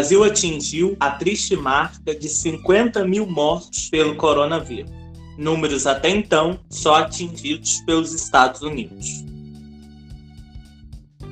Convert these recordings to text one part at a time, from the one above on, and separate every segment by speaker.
Speaker 1: Brasil atingiu a triste marca de 50 mil mortos pelo coronavírus, números até então só atingidos pelos Estados Unidos.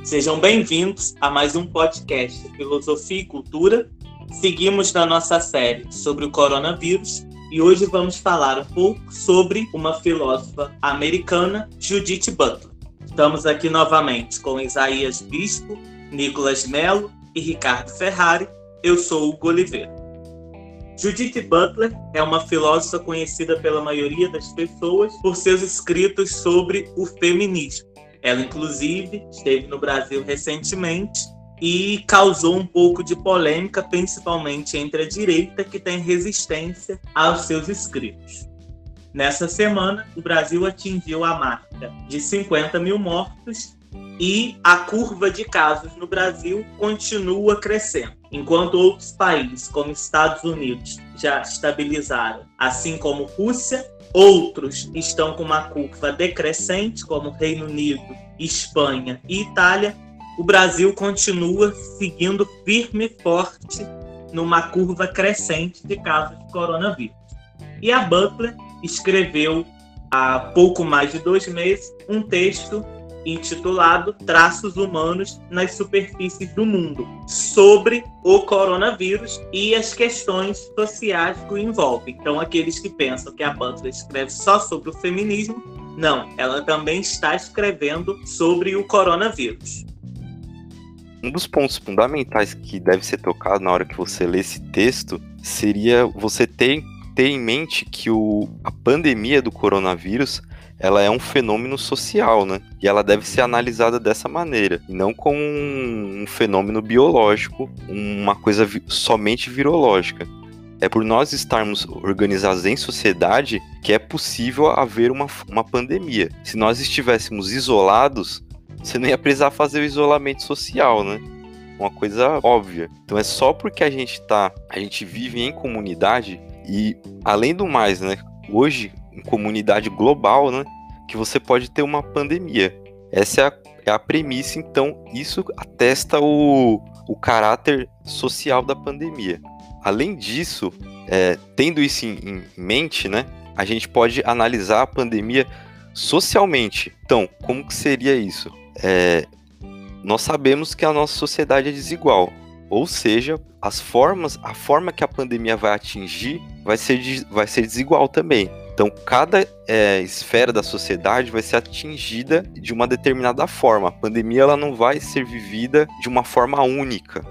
Speaker 1: Sejam bem-vindos a mais um podcast Filosofia e Cultura. Seguimos na nossa série sobre o coronavírus e hoje vamos falar um pouco sobre uma filósofa americana, Judith Butler. Estamos aqui novamente com Isaías Bispo, Nicolas Melo e Ricardo Ferrari. Eu sou Hugo Oliveira. Judith Butler é uma filósofa conhecida pela maioria das pessoas por seus escritos sobre o feminismo. Ela, inclusive, esteve no Brasil recentemente e causou um pouco de polêmica, principalmente entre a direita, que tem resistência aos seus escritos. Nessa semana, o Brasil atingiu a marca de 50 mil mortos e a curva de casos no Brasil continua crescendo. Enquanto outros países, como Estados Unidos, já estabilizaram, assim como Rússia, outros estão com uma curva decrescente, como Reino Unido, Espanha e Itália, o Brasil continua seguindo firme e forte numa curva crescente de casos de coronavírus. E a Butler escreveu há pouco mais de dois meses um texto intitulado Traços Humanos nas Superfícies do Mundo, sobre o coronavírus e as questões sociais que o envolvem. Então, aqueles que pensam que a Butler escreve só sobre o feminismo, não, ela também está escrevendo sobre o coronavírus.
Speaker 2: Um dos pontos fundamentais que deve ser tocado na hora que você lê esse texto seria você ter, ter em mente que o, a pandemia do coronavírus ela é um fenômeno social, né? E ela deve ser analisada dessa maneira, não como um, fenômeno biológico, uma coisa vi somente virológica. É por nós estarmos organizados em sociedade que é possível haver uma, uma pandemia. Se nós estivéssemos isolados, você não ia precisar fazer o isolamento social, né? Uma coisa óbvia. Então é só porque a gente tá, a gente vive em comunidade e além do mais, né? Hoje comunidade global, né? Que você pode ter uma pandemia. Essa é a, é a premissa, então isso atesta o, o caráter social da pandemia. Além disso, é, tendo isso em, em mente, né? A gente pode analisar a pandemia socialmente. Então, como que seria isso? É, nós sabemos que a nossa sociedade é desigual, ou seja, as formas, a forma que a pandemia vai atingir vai ser, vai ser desigual também. Então, cada é, esfera da sociedade vai ser atingida de uma determinada forma. A pandemia ela não vai ser vivida de uma forma única.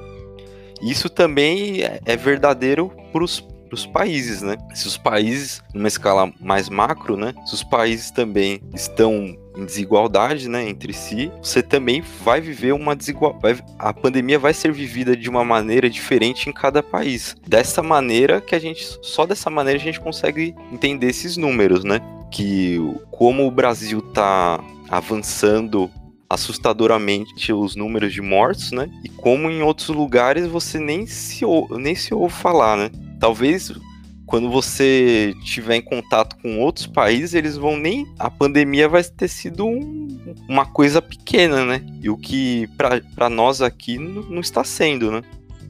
Speaker 2: Isso também é, é verdadeiro para os países, né? Se os países, numa escala mais macro, né? Se os países também estão em desigualdade, né, entre si, você também vai viver uma desigualdade. A pandemia vai ser vivida de uma maneira diferente em cada país. Dessa maneira que a gente, só dessa maneira a gente consegue entender esses números, né? Que como o Brasil está avançando assustadoramente os números de mortos, né? E como em outros lugares você nem se, nem se ouve falar, né? Talvez quando você tiver em contato com outros países, eles vão nem. A pandemia vai ter sido um, uma coisa pequena, né? E o que para nós aqui não, não está sendo, né?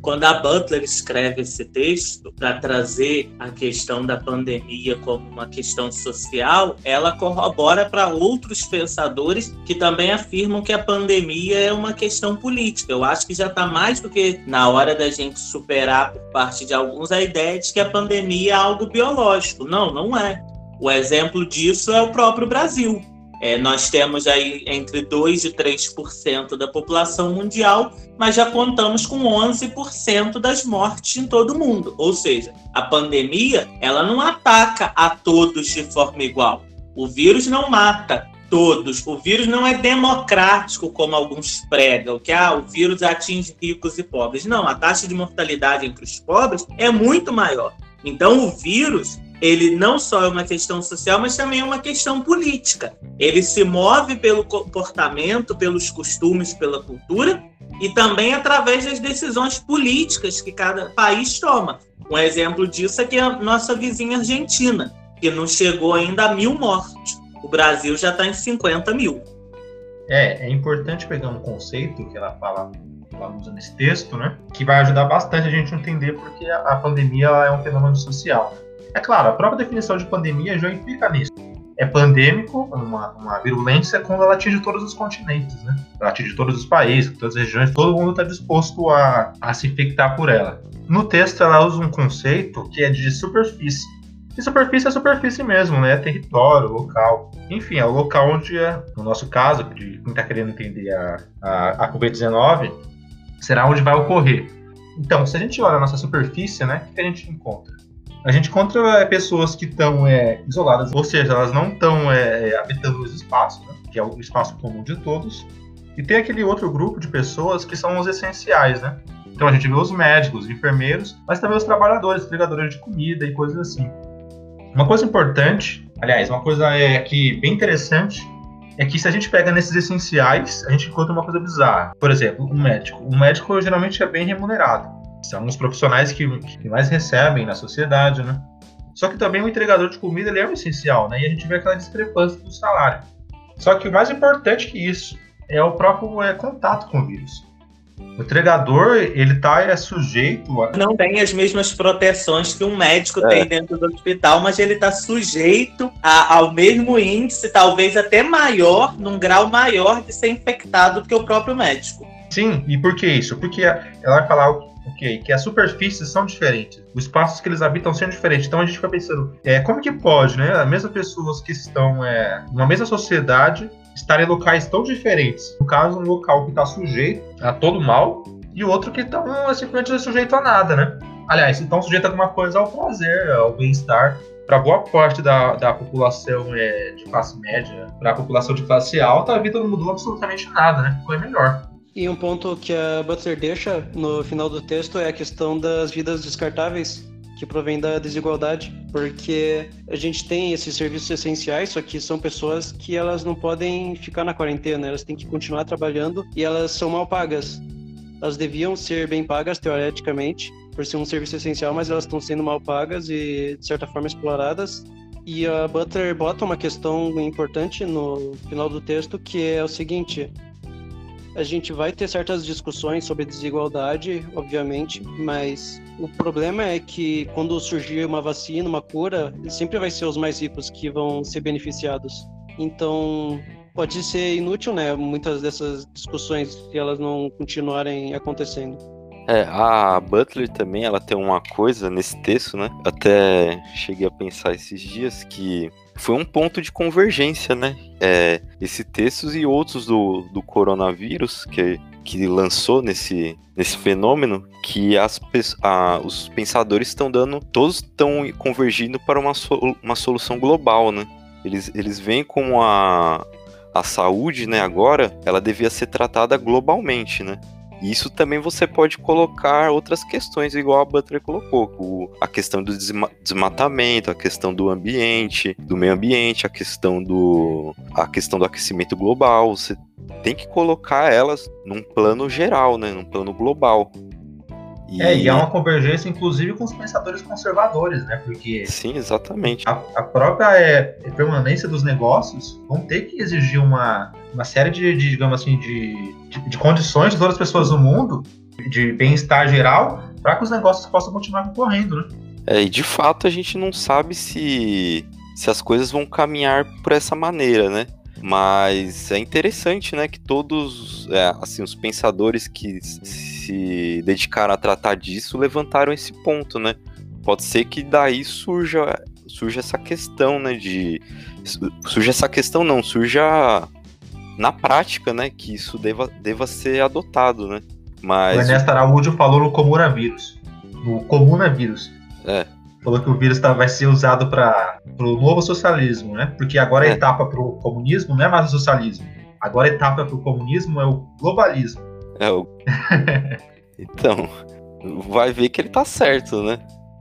Speaker 1: Quando a Butler escreve esse texto para trazer a questão da pandemia como uma questão social, ela corrobora para outros pensadores que também afirmam que a pandemia é uma questão política. Eu acho que já está mais do que na hora da gente superar por parte de alguns a ideia de que a pandemia é algo biológico. Não, não é. O exemplo disso é o próprio Brasil. É, nós temos aí entre 2% e 3% da população mundial, mas já contamos com 11% das mortes em todo o mundo. Ou seja, a pandemia ela não ataca a todos de forma igual. O vírus não mata todos. O vírus não é democrático, como alguns pregam, que ah, o vírus atinge ricos e pobres. Não, a taxa de mortalidade entre os pobres é muito maior. Então, o vírus ele não só é uma questão social, mas também é uma questão política. Ele se move pelo comportamento, pelos costumes, pela cultura e também através das decisões políticas que cada país toma. Um exemplo disso é que a nossa vizinha Argentina, que não chegou ainda a mil mortos. O Brasil já está em 50 mil.
Speaker 3: É, é importante pegar um conceito que ela fala usa nesse texto, né? Que vai ajudar bastante a gente entender porque a pandemia é um fenômeno social. É claro, a própria definição de pandemia já implica nisso. É pandêmico, uma, uma virulência, quando ela atinge todos os continentes, né? Ela atinge todos os países, todas as regiões, todo mundo está disposto a, a se infectar por ela. No texto, ela usa um conceito que é de superfície. E superfície é superfície mesmo, né? É território, local. Enfim, é o local onde, é, no nosso caso, de quem está querendo entender a, a, a Covid-19, será onde vai ocorrer. Então, se a gente olha a nossa superfície, né, o que a gente encontra? A gente encontra é, pessoas que estão é, isoladas, ou seja, elas não estão é, habitando os espaços, né, que é o espaço comum de todos. E tem aquele outro grupo de pessoas que são os essenciais, né? Então a gente vê os médicos, os enfermeiros, mas também os trabalhadores, entregadores de comida e coisas assim. Uma coisa importante, aliás, uma coisa é que bem interessante é que se a gente pega nesses essenciais, a gente encontra uma coisa bizarra. Por exemplo, um médico. Um médico geralmente é bem remunerado. São os profissionais que, que mais recebem na sociedade, né? Só que também o entregador de comida ele é um essencial, né? E a gente vê aquela discrepância do salário. Só que o mais importante que isso é o próprio é, contato com o vírus. O entregador, ele tá é, sujeito a...
Speaker 1: Não tem as mesmas proteções que um médico é. tem dentro do hospital, mas ele está sujeito a, ao mesmo índice, talvez até maior, num grau maior de ser infectado do que o próprio médico.
Speaker 3: Sim, e por que isso? Porque ela vai falar ok, que as superfícies são diferentes, os espaços que eles habitam são diferentes. Então a gente fica pensando, é, como que pode, né? As mesmas pessoas que estão é, numa mesma sociedade estar em locais tão diferentes. No caso, um local que está sujeito a todo mal e outro que está é, simplesmente sujeito a nada, né? Aliás, estão sujeitos a alguma coisa ao prazer, ao bem-estar. Para boa parte da, da população é, de classe média, para a população de classe alta, a vida não mudou absolutamente nada, né? Foi melhor.
Speaker 4: E um ponto que a Butler deixa no final do texto é a questão das vidas descartáveis que provém da desigualdade, porque a gente tem esses serviços essenciais, só que são pessoas que elas não podem ficar na quarentena, elas têm que continuar trabalhando e elas são mal pagas. Elas deviam ser bem pagas teoreticamente, por ser um serviço essencial, mas elas estão sendo mal pagas e de certa forma exploradas. E a Butler bota uma questão importante no final do texto, que é o seguinte: a gente vai ter certas discussões sobre desigualdade, obviamente, mas o problema é que quando surgir uma vacina, uma cura, sempre vai ser os mais ricos que vão ser beneficiados. Então, pode ser inútil, né? Muitas dessas discussões se elas não continuarem acontecendo.
Speaker 2: É, a Butler também, ela tem uma coisa nesse texto, né? Até cheguei a pensar esses dias que foi um ponto de convergência, né? É, esse texto e outros do, do coronavírus que, que lançou nesse, nesse fenômeno, que as, a, os pensadores estão dando, todos estão convergindo para uma, uma solução global, né? Eles, eles veem como a, a saúde, né, agora, ela devia ser tratada globalmente, né? Isso também você pode colocar outras questões, igual a Butler colocou, a questão do desmatamento, a questão do ambiente, do meio ambiente, a questão do a questão do aquecimento global. Você tem que colocar elas num plano geral, né, num plano global.
Speaker 3: E... É, e há uma convergência, inclusive, com os pensadores conservadores, né? Porque.
Speaker 2: Sim, exatamente.
Speaker 3: A, a própria é, permanência dos negócios vão ter que exigir uma, uma série de, de digamos assim, de, de, de, condições de todas as pessoas do mundo, de bem-estar geral, para que os negócios possam continuar concorrendo, né?
Speaker 2: É, e de fato a gente não sabe se, se as coisas vão caminhar por essa maneira, né? Mas é interessante, né, que todos, é, assim, os pensadores que se dedicaram a tratar disso levantaram esse ponto, né? Pode ser que daí surja, surja essa questão, né, de... Surja essa questão não, surja na prática, né, que isso deva, deva ser adotado, né?
Speaker 3: Mas... O Ernesto Araújo falou no comunavírus. No comunavírus. É. Falou que o vírus tá, vai ser usado para o novo socialismo, né? Porque agora a é. etapa para o comunismo não é mais o socialismo. Agora a etapa para o comunismo é o globalismo.
Speaker 2: É o... então, vai ver que ele tá certo, né?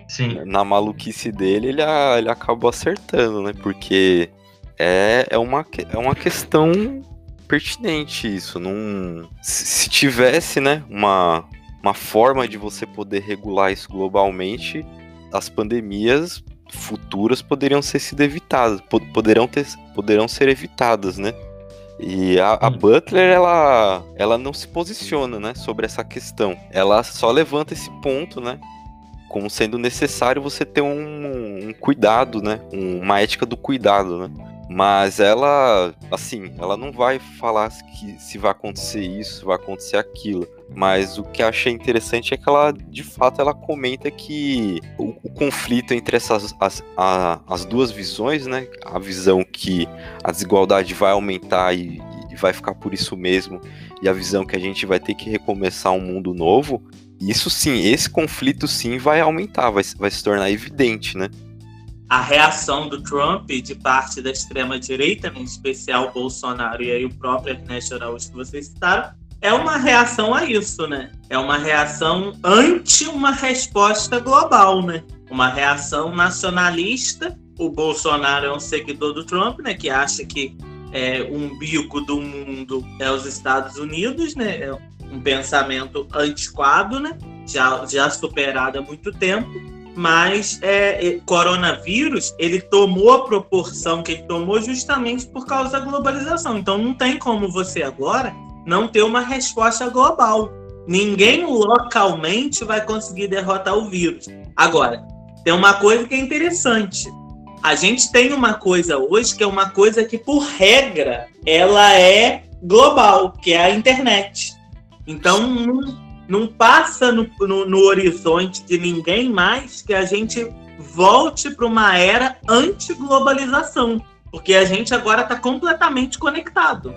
Speaker 3: Sim.
Speaker 2: Na maluquice dele, ele, ele acabou acertando, né? Porque é, é, uma, é uma questão pertinente isso. Não, se tivesse, né, uma, uma forma de você poder regular isso globalmente, as pandemias futuras poderiam ser sido evitadas, poderão, ter, poderão ser evitadas, né? E a, a, Butler, ela, ela não se posiciona, né, sobre essa questão. Ela só levanta esse ponto, né, como sendo necessário você ter um, um cuidado, né, uma ética do cuidado, né. Mas ela, assim, ela não vai falar que se vai acontecer isso, vai acontecer aquilo. Mas o que eu achei interessante é que ela, de fato, ela comenta que o, o conflito entre essas as, a, as duas visões, né? A visão que a desigualdade vai aumentar e, e vai ficar por isso mesmo, e a visão que a gente vai ter que recomeçar um mundo novo. Isso sim, esse conflito sim vai aumentar, vai, vai se tornar evidente, né?
Speaker 1: a reação do Trump de parte da extrema-direita, em especial Bolsonaro e aí o próprio Ernesto Araújo que vocês citaram, é uma reação a isso, né? É uma reação ante uma resposta global, né? Uma reação nacionalista. O Bolsonaro é um seguidor do Trump, né? Que acha que é, o umbigo do mundo é os Estados Unidos, né? É um pensamento antiquado, né? Já, já superado há muito tempo mas é, é, coronavírus ele tomou a proporção que ele tomou justamente por causa da globalização. Então não tem como você agora não ter uma resposta global. Ninguém localmente vai conseguir derrotar o vírus. Agora, tem uma coisa que é interessante. A gente tem uma coisa hoje que é uma coisa que, por regra, ela é global, que é a internet. Então, não, não passa no, no, no horizonte de ninguém mais que a gente volte para uma era anti-globalização, porque a gente agora está completamente conectado.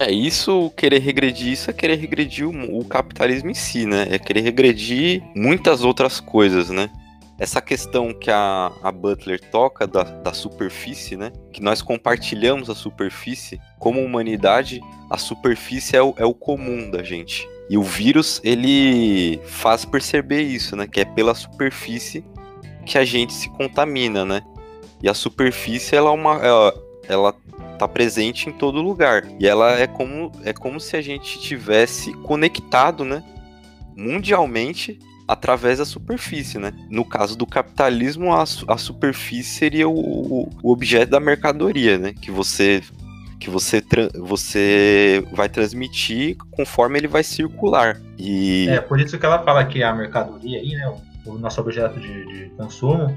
Speaker 2: É isso, querer regredir isso é querer regredir o, o, capitalismo em si, né? É querer regredir muitas outras coisas, né? Essa questão que a, a Butler toca da, da superfície, né? Que nós compartilhamos a superfície como humanidade, a superfície é o, é o comum da gente. E o vírus, ele faz perceber isso, né? Que é pela superfície que a gente se contamina, né? E a superfície, ela é uma... Ela, ela tá presente em todo lugar. E ela é como, é como se a gente tivesse conectado, né? Mundialmente através da superfície, né? No caso do capitalismo, a, a superfície seria o, o objeto da mercadoria, né? Que você que você, você vai transmitir conforme ele vai circular. E...
Speaker 3: É, por isso que ela fala que a mercadoria aí, né, o, o nosso objeto de, de, consumo,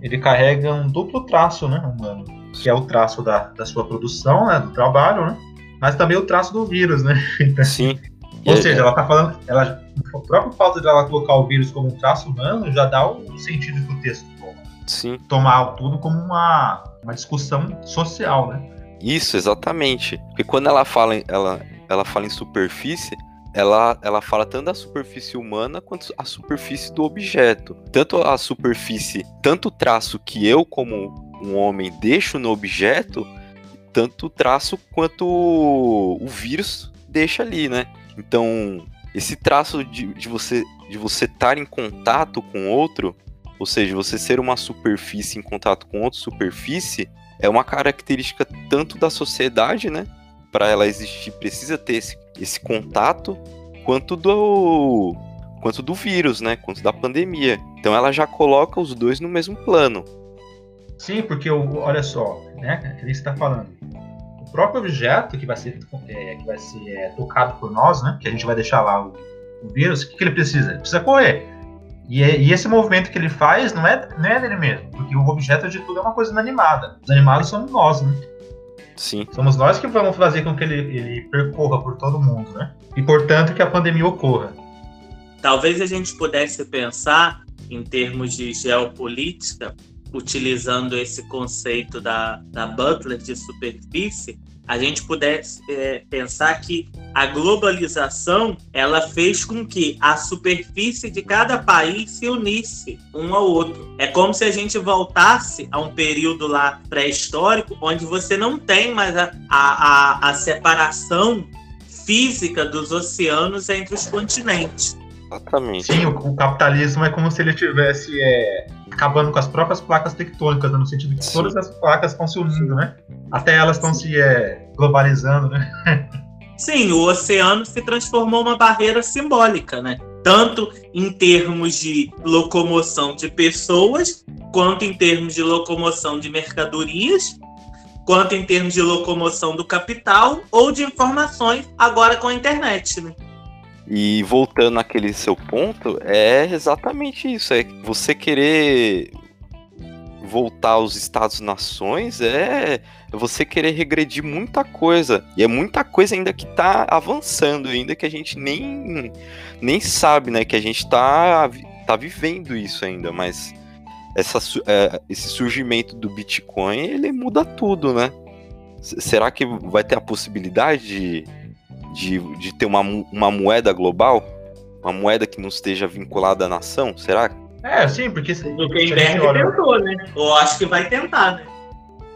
Speaker 3: ele carrega um duplo traço, né, humano, que é o traço da, da sua produção, né, do trabalho, né, mas também o traço do vírus, né.
Speaker 2: Sim.
Speaker 3: Ou seja, ela tá falando, ela, o próprio fato de ela colocar o vírus como um traço humano já dá o sentido que o texto toma.
Speaker 2: Sim.
Speaker 3: Tomar tudo como uma, uma discussão social, né?
Speaker 2: Isso, exatamente. Porque quando ela fala, ela, ela fala em superfície, ela, ela fala tanto da superfície humana quanto a superfície do objeto. Tanto a superfície, tanto o traço que eu, como um homem, deixo no objeto, tanto o traço quanto o vírus deixa ali, né? Então, esse traço de, de você de você estar em contato com outro, ou seja, você ser uma superfície em contato com outra superfície, é uma característica tanto da sociedade, né? Para ela existir, precisa ter esse, esse contato, quanto do quanto do vírus, né? Quanto da pandemia. Então ela já coloca os dois no mesmo plano.
Speaker 3: Sim, porque olha só, né? Que você está falando. O próprio objeto que vai ser é, que vai ser é, tocado por nós, né? Que a gente vai deixar lá o, o vírus, o que, que ele precisa? Ele precisa correr. E, é, e, esse movimento que ele faz não é, não é dele mesmo, porque o objeto de tudo é uma coisa inanimada. Os animados somos nós, né?
Speaker 2: Sim.
Speaker 3: Somos nós que vamos fazer com que ele, ele percorra por todo mundo, né? E portanto que a pandemia ocorra.
Speaker 1: Talvez a gente pudesse pensar em termos de geopolítica, utilizando esse conceito da, da Butler de superfície, a gente pudesse é, pensar que a globalização ela fez com que a superfície de cada país se unisse um ao outro. É como se a gente voltasse a um período lá pré-histórico, onde você não tem mais a, a, a separação física dos oceanos entre os continentes.
Speaker 2: Exatamente.
Speaker 3: Sim, o, o, capitalismo é como se ele tivesse é, acabando com as próprias placas tectônicas, né, no sentido que Sim. todas as placas estão se unindo, né? Até elas estão se é, globalizando, né?
Speaker 1: Sim, o oceano se transformou uma barreira simbólica, né? Tanto em termos de locomoção de pessoas, quanto em termos de locomoção de mercadorias, quanto em termos de locomoção do capital ou de informações, agora com a internet. Né?
Speaker 2: E voltando naquele seu ponto, é exatamente isso. É você querer voltar aos Estados-nações é você querer regredir muita coisa. E é muita coisa ainda que está avançando, ainda que a gente nem, nem sabe, né? Que a gente está tá vivendo isso ainda, mas essa, é, esse surgimento do Bitcoin, ele muda tudo, né? será que vai ter a possibilidade de, de, de ter uma, uma moeda global? Uma moeda que não esteja vinculada à nação? Será?
Speaker 3: É, sim, porque...
Speaker 1: O Zuckerberg tentou, né? Eu acho que vai tentar, né?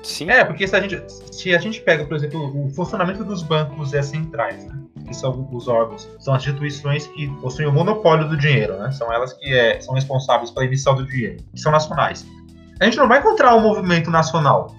Speaker 3: Sim. É, porque se a gente, se a gente pega, por exemplo, o funcionamento dos bancos é centrais, né? que são os órgãos, são as instituições que possuem o monopólio do dinheiro, né? São elas que é, são responsáveis pela emissão do dinheiro, que são nacionais. A gente não vai encontrar um movimento nacional.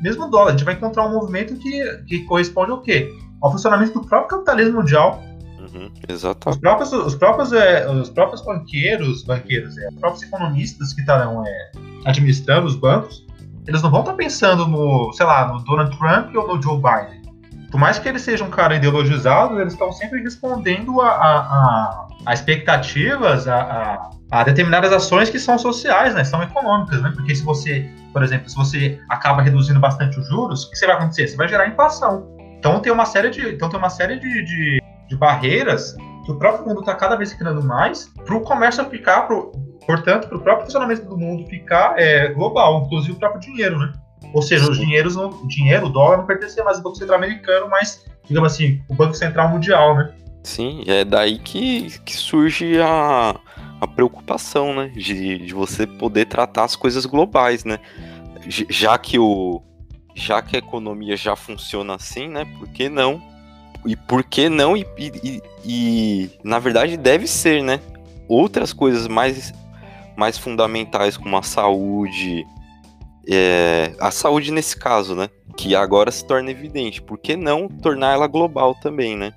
Speaker 3: Mesmo dólar, a gente vai encontrar um movimento que, que corresponde ao quê? Ao funcionamento do próprio capitalismo mundial.
Speaker 2: Uhum, exato.
Speaker 3: Os próprios, os próprios, é, os próprios banqueiros, banqueiros, é, os próprios economistas que estarão é, administrando os bancos, eles não vão estar pensando no, sei lá, no Donald Trump ou no Joe Biden. Por mais que ele seja um cara ideologizado, eles estão sempre respondendo a, a, a, a expectativas, a, a, determinadas ações que são sociais, né? São econômicas, né? Porque se você, por exemplo, se você acaba reduzindo bastante os juros, o que você vai acontecer? Você vai gerar inflação. Então tem uma série de, então tem uma série de, de, de barreiras que o próprio mundo está cada vez criando mais para o comércio ficar, pro, portanto, para o próprio funcionamento do mundo ficar é, global, inclusive o próprio dinheiro, né? Ou seja, os dinheiros o dinheiro, o dólar não pertencia mais ao Banco Central americano, mas, digamos assim, o Banco Central Mundial, né?
Speaker 2: Sim, é daí que, que surge a, a preocupação, né? De, de você poder tratar as coisas globais, né? Já que o. Já que a economia já funciona assim, né? Por que não? E por que não? E, e, e na verdade deve ser, né? Outras coisas mais, mais fundamentais, como a saúde, é, a saúde nesse caso, né? Que agora se torna evidente. Por que não tornar ela global também, né?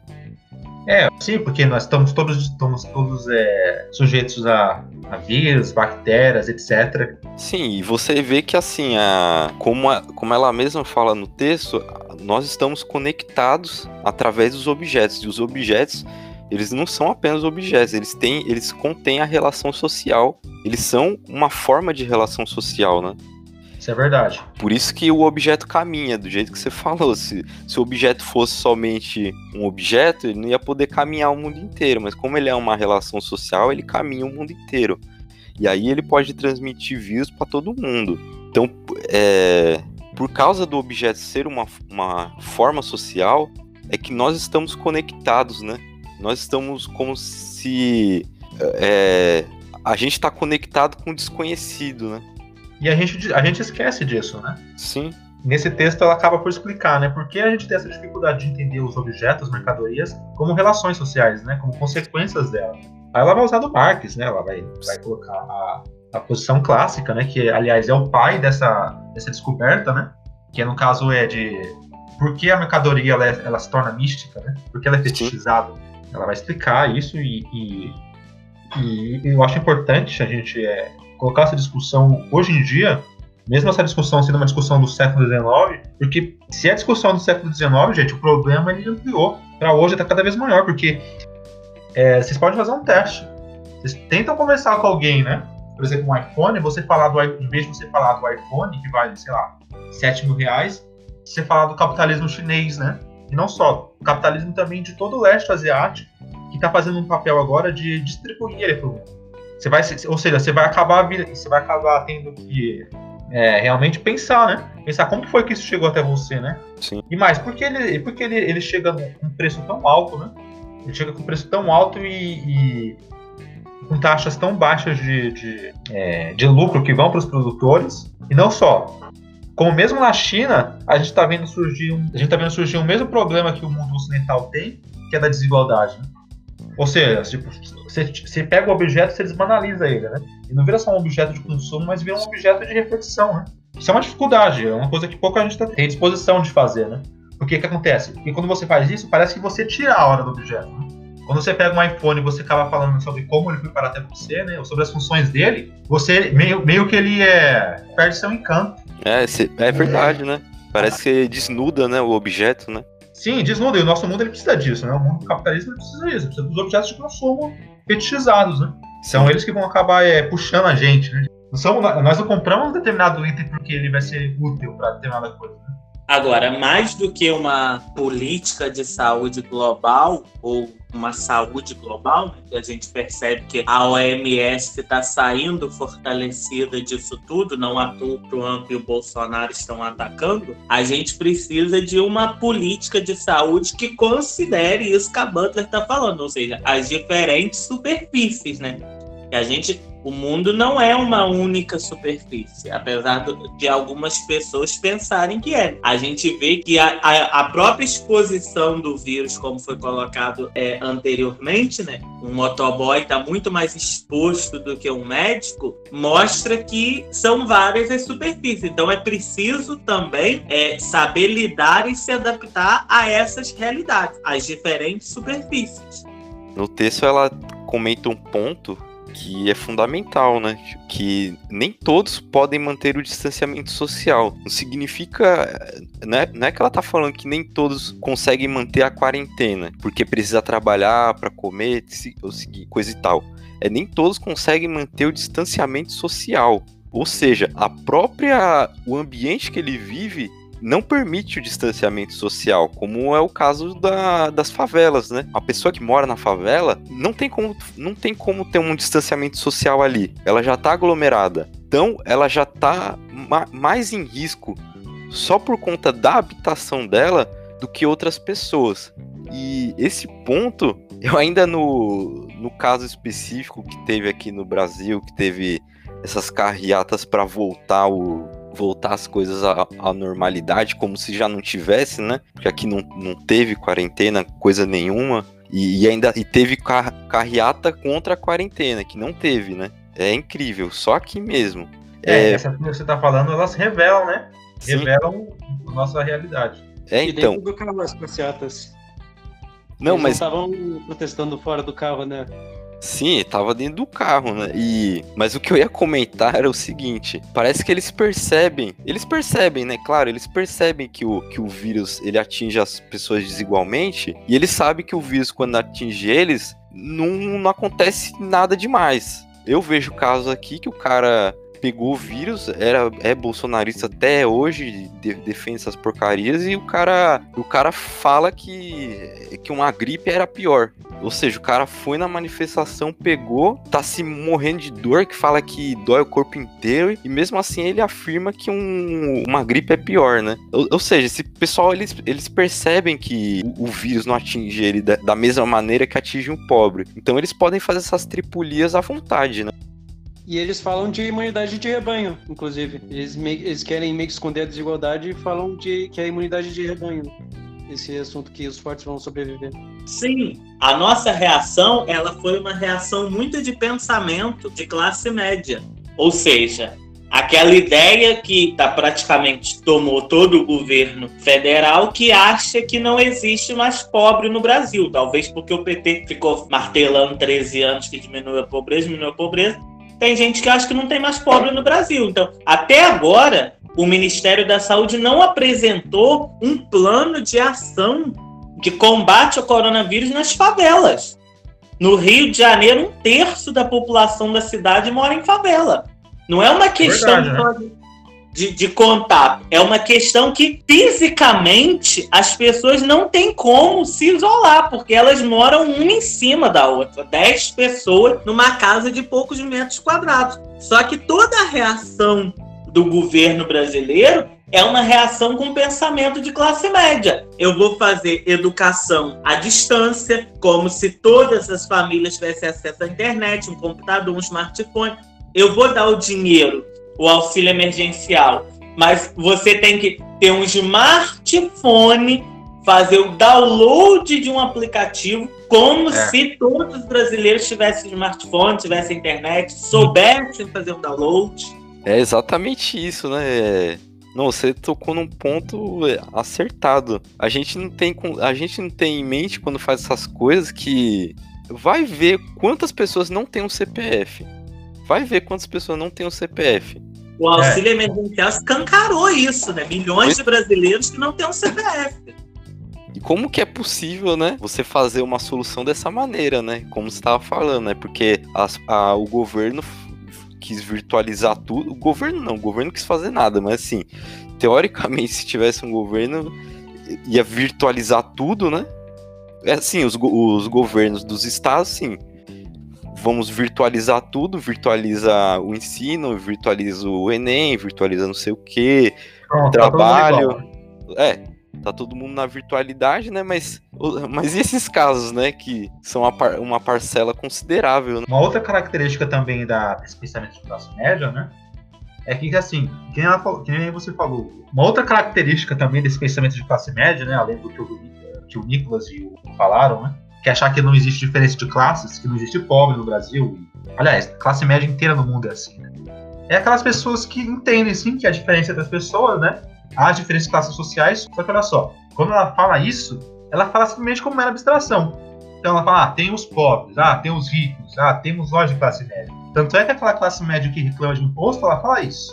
Speaker 3: É, sim, porque nós estamos todos, estamos todos é, sujeitos a, a vírus, bactérias, etc.
Speaker 2: Sim, e você vê que assim, a, como, a, como ela mesma fala no texto, nós estamos conectados através dos objetos. E os objetos, eles não são apenas objetos, eles têm, eles contêm a relação social. Eles são uma forma de relação social, né?
Speaker 3: Isso é verdade.
Speaker 2: Por isso que o objeto caminha, do jeito que você falou. Se, se o objeto fosse somente um objeto, ele não ia poder caminhar o mundo inteiro. Mas como ele é uma relação social, ele caminha o mundo inteiro. E aí ele pode transmitir vírus para todo mundo. Então, é, por causa do objeto ser uma, uma forma social, é que nós estamos conectados, né? Nós estamos como se é, a gente está conectado com o desconhecido, né?
Speaker 3: E a gente, a gente esquece disso, né?
Speaker 2: Sim.
Speaker 3: Nesse texto ela acaba por explicar, né? Por que a gente tem essa dificuldade de entender os objetos, mercadorias, como relações sociais, né? Como consequências dela. Aí ela vai usar do Marx, né? Ela vai, vai colocar a, a posição clássica, né? Que, aliás, é o pai dessa, dessa descoberta, né? Que no caso é de por que a mercadoria ela, é, ela se torna mística, né? Porque ela é fetichizada. Ela vai explicar isso e, e, e eu acho importante a gente é, colocar essa discussão hoje em dia, mesmo essa discussão sendo uma discussão do século XIX, porque se é discussão do século XIX, gente, o problema ele ampliou para hoje está cada vez maior, porque é, vocês podem fazer um teste. Vocês tentam conversar com alguém, né? Por exemplo, um iPhone, você falar do em vez de você falar do iPhone, que vale, sei lá, 7 mil reais, você falar do capitalismo chinês, né? E não só, o capitalismo também de todo o leste asiático, que está fazendo um papel agora de distribuir ele para o mundo. Você vai, ou seja, você vai acabar, você vai acabar tendo que é, realmente pensar, né? Pensar como foi que isso chegou até você, né?
Speaker 2: Sim.
Speaker 3: E mais, por que ele, por que ele, ele chega com um preço tão alto, né? Ele chega com um preço tão alto e, e com taxas tão baixas de, de, é, de lucro que vão para os produtores. E não só. Como mesmo na China, a gente está vendo surgir um, a gente tá vendo surgir o mesmo problema que o mundo ocidental tem, que é da desigualdade. Né? Ou seja, tipo, você, você pega o objeto e você desbanaliza ele, né? E não vira só um objeto de consumo, mas vira um objeto de reflexão, né? Isso é uma dificuldade, é uma coisa que pouca gente tem disposição de fazer, né? Porque o que acontece? Porque quando você faz isso, parece que você tira a hora do objeto. Né? Quando você pega um iPhone e você acaba falando sobre como ele foi parar até você, né? Ou sobre as funções dele, você meio, meio que ele é, perde seu encanto.
Speaker 2: É, é verdade, né? Parece que desnuda, né, o objeto, né?
Speaker 3: Sim, desnuda. E o nosso mundo ele precisa disso, né? O mundo capitalista precisa disso. Precisa dos objetos de consumo fetichizados, né? São eles que vão acabar é, puxando a gente, né? Não são, nós não compramos um determinado item porque ele vai ser útil para determinada coisa. Né?
Speaker 1: Agora, mais do que uma política de saúde global ou uma saúde global, né, que a gente percebe que a OMS está saindo fortalecida disso tudo, não à toa Trump e o Bolsonaro estão atacando, a gente precisa de uma política de saúde que considere isso que a Butler está falando, ou seja, as diferentes superfícies, né? Que a gente o mundo não é uma única superfície, apesar de algumas pessoas pensarem que é. A gente vê que a, a, a própria exposição do vírus, como foi colocado é, anteriormente, né? Um motoboy está muito mais exposto do que um médico, mostra que são várias as superfícies. Então é preciso também é, saber lidar e se adaptar a essas realidades, às diferentes superfícies.
Speaker 2: No texto ela comenta um ponto que é fundamental, né? Que nem todos podem manter o distanciamento social. Não significa. Né? Não é que ela tá falando que nem todos conseguem manter a quarentena, porque precisa trabalhar para comer, coisa e tal. É nem todos conseguem manter o distanciamento social. Ou seja, a própria o ambiente que ele vive não permite o distanciamento social, como é o caso da, das favelas, né? A pessoa que mora na favela não tem como, não tem como ter um distanciamento social ali. Ela já está aglomerada. Então, ela já está ma mais em risco só por conta da habitação dela do que outras pessoas. E esse ponto, eu ainda no, no caso específico que teve aqui no Brasil, que teve essas carreatas para voltar o, voltar as coisas à, à, normalidade, como se já não tivesse, né? Porque aqui não, não teve quarentena, coisa nenhuma. E, e ainda e teve car, carreata contra a quarentena, que não teve, né? É incrível, só aqui mesmo.
Speaker 3: É, é... essa que você tá falando, elas revelam, né? Sim. Revelam a nossa realidade.
Speaker 2: É, então.
Speaker 4: E do carro, as passeatas.
Speaker 2: Não,
Speaker 4: Eles
Speaker 2: mas.
Speaker 4: estavam protestando fora do carro, né?
Speaker 2: Sim, tava dentro do carro, né? E mas o que eu ia comentar era o seguinte, parece que eles percebem, eles percebem, né? Claro, eles percebem que o, que o vírus ele atinge as pessoas desigualmente e eles sabem que o vírus quando atinge eles não, não acontece nada demais. Eu vejo casos aqui que o cara pegou o vírus, era, é bolsonarista até hoje, de, defende essas porcarias, e o cara, o cara fala que, que uma gripe era pior. Ou seja, o cara foi na manifestação, pegou, tá se morrendo de dor, que fala que dói o corpo inteiro, e mesmo assim ele afirma que um, uma gripe é pior, né? Ou, ou, seja, esse pessoal, eles, eles percebem que o, o vírus não atinge ele da, da mesma maneira que atinge um pobre. Então eles podem fazer essas tripulias à vontade, né?
Speaker 4: E eles falam de imunidade de rebanho, inclusive. Eles, eles querem meio que esconder a desigualdade e falam de que é a imunidade de rebanho. Esse assunto que os fortes vão sobreviver.
Speaker 1: Sim, a nossa reação ela foi uma reação muito de pensamento de classe média. Ou seja, aquela ideia que tá, praticamente tomou todo o governo federal que acha que não existe mais pobre no Brasil. Talvez porque o PT ficou martelando 13 anos que diminui a pobreza, diminui a pobreza tem gente que acha que não tem mais pobre no Brasil. Então, até agora, o Ministério da Saúde não apresentou um plano de ação de combate ao coronavírus nas favelas. No Rio de Janeiro, um terço da população da cidade mora em favela. Não é uma questão Verdade, né? De, de contato. É uma questão que fisicamente as pessoas não têm como se isolar, porque elas moram uma em cima da outra. Dez pessoas numa casa de poucos metros quadrados. Só que toda a reação do governo brasileiro é uma reação com pensamento de classe média. Eu vou fazer educação à distância, como se todas as famílias tivessem acesso à internet, um computador, um smartphone. Eu vou dar o dinheiro o auxílio emergencial, mas você tem que ter um smartphone, fazer o download de um aplicativo, como é. se todos os brasileiros tivessem smartphone, tivessem internet, soubessem fazer o download.
Speaker 2: É exatamente isso, né? Não, você tocou num ponto acertado. A gente não tem, a gente não tem em mente quando faz essas coisas que vai ver quantas pessoas não têm um CPF. Vai ver quantas pessoas não têm um CPF.
Speaker 1: O auxílio é. emergencial escancarou isso, né? Milhões de brasileiros que não têm um CPF.
Speaker 2: E como que é possível, né, você fazer uma solução dessa maneira, né? Como você estava falando, né? Porque as, a, o governo quis virtualizar tudo. O governo não, o governo quis fazer nada, mas assim, teoricamente, se tivesse um governo, ia virtualizar tudo, né? É assim, os, os governos dos estados, sim. Vamos virtualizar tudo, virtualiza o ensino, virtualiza o Enem, virtualiza não sei o que, tá trabalho. Tá é, tá todo mundo na virtualidade, né? Mas, mas e esses casos, né? Que são uma, par, uma parcela considerável. Né?
Speaker 3: Uma outra característica também da, desse pensamento de classe média, né? É que, assim, que nem, ela, que nem você falou, uma outra característica também desse pensamento de classe média, né? Além do que o, que o Nicolas e o falaram, né? Que achar que não existe diferença de classes, que não existe pobre no Brasil. Aliás, classe média inteira no mundo é assim, né? É aquelas pessoas que entendem, sim, que a diferença das pessoas, né? as diferentes classes sociais. Só que olha só, quando ela fala isso, ela fala simplesmente como mera abstração. Então ela fala, ah, tem os pobres, ah, tem os ricos, ah, temos nós de classe média. Tanto é que aquela classe média que reclama de imposto, ela fala isso.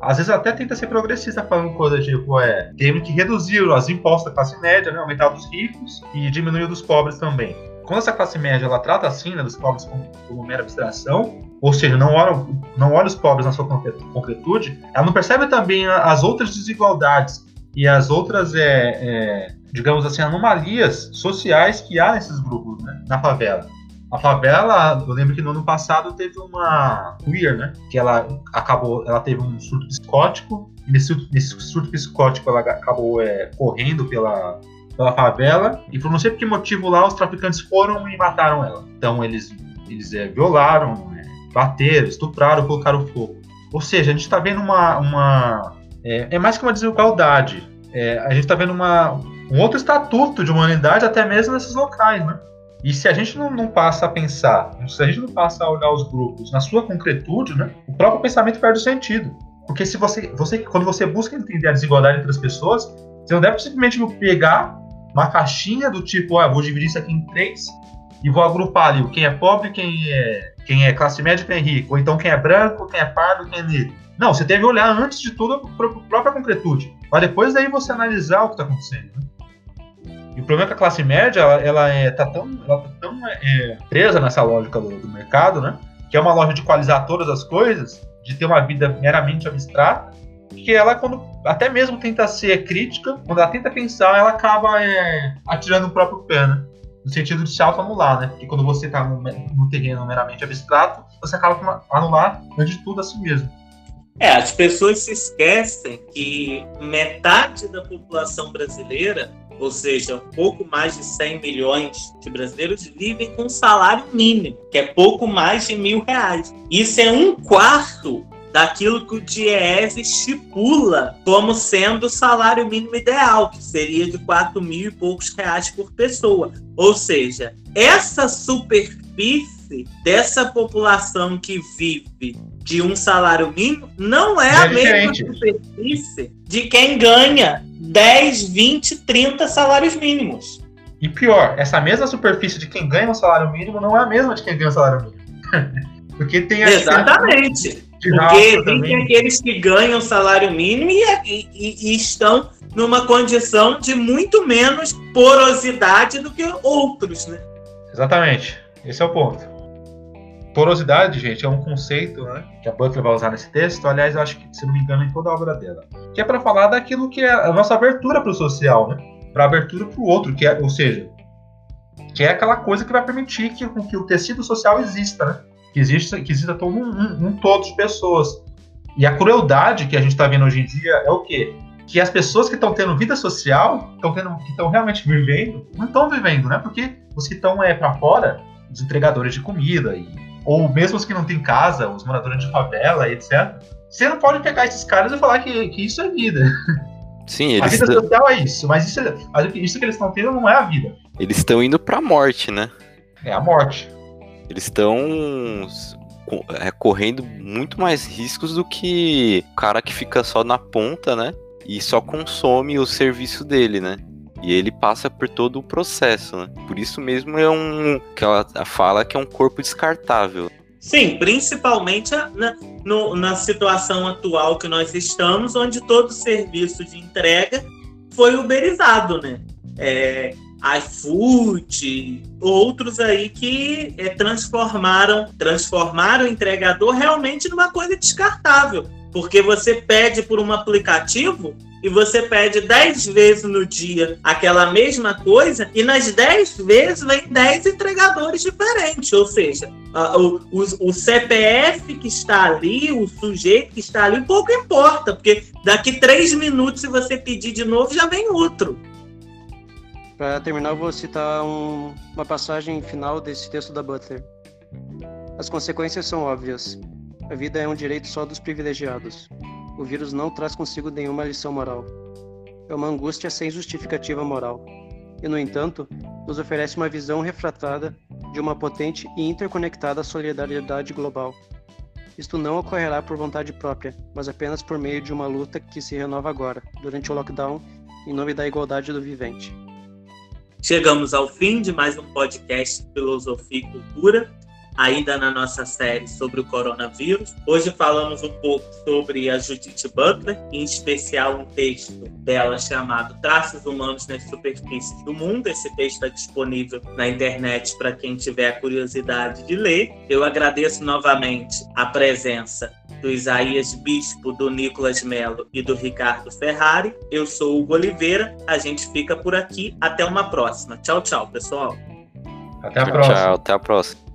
Speaker 3: Às vezes até tenta ser progressista falando coisas tipo, é, temos que reduzir os impostos da classe média, né, aumentar dos ricos e diminuir dos pobres também. Quando essa classe média ela trata assim, né, dos pobres como, como mera abstração, ou seja, não olha, não olha os pobres na sua concretude, ela não percebe também as outras desigualdades e as outras, é, é, digamos assim, anomalias sociais que há nesses grupos, né, na favela. A favela, eu lembro que no ano passado teve uma queer, né? Que ela acabou, ela teve um surto psicótico. E nesse, nesse surto psicótico, ela acabou é, correndo pela, pela favela. E por não sei por que motivo lá, os traficantes foram e mataram ela. Então eles, eles é, violaram, bateram, estupraram, colocaram fogo. Ou seja, a gente está vendo uma. uma é, é, mais que uma desigualdade. É, a gente está vendo uma, um outro estatuto de humanidade, até mesmo nesses locais, né? E se a gente não, não, passa a pensar, se a gente não passa a olhar os grupos na sua concretude, né, o próprio pensamento perde o sentido. Porque se você, você, quando você busca entender a desigualdade entre as pessoas, você não deve simplesmente pegar uma caixinha do tipo, ah, vou dividir isso aqui em três e vou agrupar ali quem é pobre, quem é, quem é classe média, quem é rico, ou então quem é branco, quem é pardo, quem é negro. Não, você deve olhar antes de tudo a própria concretude, para depois daí você analisar o que está acontecendo. Né? E o problema é que a classe média ela, ela é, tá tão, ela tá tão é, presa nessa lógica do, do mercado, né? Que é uma loja de equalizar todas as coisas, de ter uma vida meramente abstrata, que ela, quando até mesmo tenta ser crítica, quando ela tenta pensar, ela acaba é, atirando o próprio pé, né? no sentido de se auto-anular, né? Porque quando você está no, no, terreno meramente abstrato, você acaba por anular, antes de tudo, a si mesmo.
Speaker 1: É, as pessoas se esquecem que metade da população brasileira, ou seja, pouco mais de 100 milhões de brasileiros, vivem com salário mínimo, que é pouco mais de mil reais. Isso é um quarto daquilo que o DIEES estipula como sendo o salário mínimo ideal, que seria de 4 mil e poucos reais por pessoa. Ou seja, essa superfície dessa população que vive de um salário mínimo não é, é a mesma superfície de quem ganha 10, 20, 30 salários mínimos.
Speaker 3: E pior, essa mesma superfície de quem ganha um salário mínimo não é a mesma de quem ganha um salário mínimo. Porque tem
Speaker 1: a Exatamente. Porque tem aqueles que ganham salário mínimo e, e, e, estão numa condição de muito menos porosidade do que outros, né?
Speaker 3: Exatamente. Esse é o ponto. Porosidade, gente, é um conceito né, que a Butler vai usar nesse texto. Aliás, eu acho que, se não me engano, em toda a obra dela. Que é para falar daquilo que é a nossa abertura para o social, né? Para abertura para o outro, que é, ou seja, que é aquela coisa que vai permitir que, que o tecido social exista, né? que existe, que exista todo um, um, um todo de pessoas. E a crueldade que a gente está vendo hoje em dia é o quê? Que as pessoas que estão tendo vida social, estão tendo, que estão realmente vivendo, não estão vivendo, né? Porque os que estão é, para fora, os entregadores de comida, e, ou mesmo os que não têm casa, os moradores de favela, etc. Você não pode pegar esses caras e falar que, que isso é vida.
Speaker 2: Sim, eles
Speaker 3: a vida social é isso, mas isso, mas isso que eles estão tendo não é a vida.
Speaker 2: Eles estão indo para a morte, né?
Speaker 3: É a morte.
Speaker 2: Eles estão é, correndo muito mais riscos do que o cara que fica só na ponta, né? E só consome o serviço dele, né? E ele passa por todo o processo, né? Por isso mesmo é um. que ela fala que é um corpo descartável.
Speaker 1: Sim, principalmente na, no, na situação atual que nós estamos, onde todo serviço de entrega foi uberizado, né? É, iFood, outros aí que é, transformaram, transformaram o entregador realmente numa coisa descartável. Porque você pede por um aplicativo e você pede 10 vezes no dia aquela mesma coisa, e nas 10 vezes vem 10 entregadores diferentes. Ou seja, o, o, o, CPF que está ali, o sujeito que está ali, pouco importa, porque daqui 3 minutos, se você pedir de novo, já vem outro.
Speaker 4: Para terminar, eu vou citar um, uma passagem final desse texto da Butler. As consequências são óbvias. A vida é um direito só dos privilegiados. O vírus não traz consigo nenhuma lição moral. É uma angústia sem justificativa moral. E, no entanto, nos oferece uma visão refratada de uma potente e interconectada solidariedade global. Isto não ocorrerá por vontade própria, mas apenas por meio de uma luta que se renova agora, durante o lockdown, em nome da igualdade do vivente.
Speaker 1: Chegamos ao fim de mais um podcast Filosofia e Cultura, ainda na nossa série sobre o coronavírus. Hoje falamos um pouco sobre a Judith Butler, em especial um texto dela chamado Traços Humanos nas Superfícies do Mundo. Esse texto está disponível na internet para quem tiver a curiosidade de ler. Eu agradeço novamente a presença do Isaías Bispo, do Nicolas Melo e do Ricardo Ferrari. Eu sou o Hugo Oliveira. A gente fica por aqui. Até uma próxima. Tchau, tchau, pessoal.
Speaker 3: Até a próxima.
Speaker 2: Tchau, até a próxima.